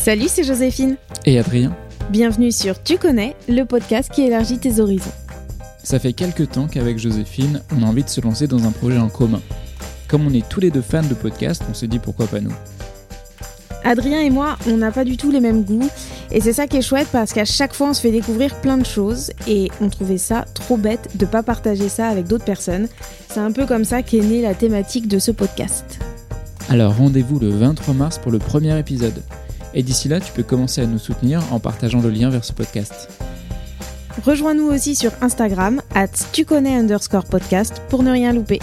Salut, c'est Joséphine. Et Adrien. Bienvenue sur Tu connais, le podcast qui élargit tes horizons. Ça fait quelques temps qu'avec Joséphine, on a envie de se lancer dans un projet en commun. Comme on est tous les deux fans de podcasts, on s'est dit pourquoi pas nous. Adrien et moi, on n'a pas du tout les mêmes goûts. Et c'est ça qui est chouette parce qu'à chaque fois, on se fait découvrir plein de choses. Et on trouvait ça trop bête de pas partager ça avec d'autres personnes. C'est un peu comme ça qu'est née la thématique de ce podcast. Alors rendez-vous le 23 mars pour le premier épisode. Et d'ici là, tu peux commencer à nous soutenir en partageant le lien vers ce podcast. Rejoins-nous aussi sur Instagram, at tu connais underscore podcast, pour ne rien louper.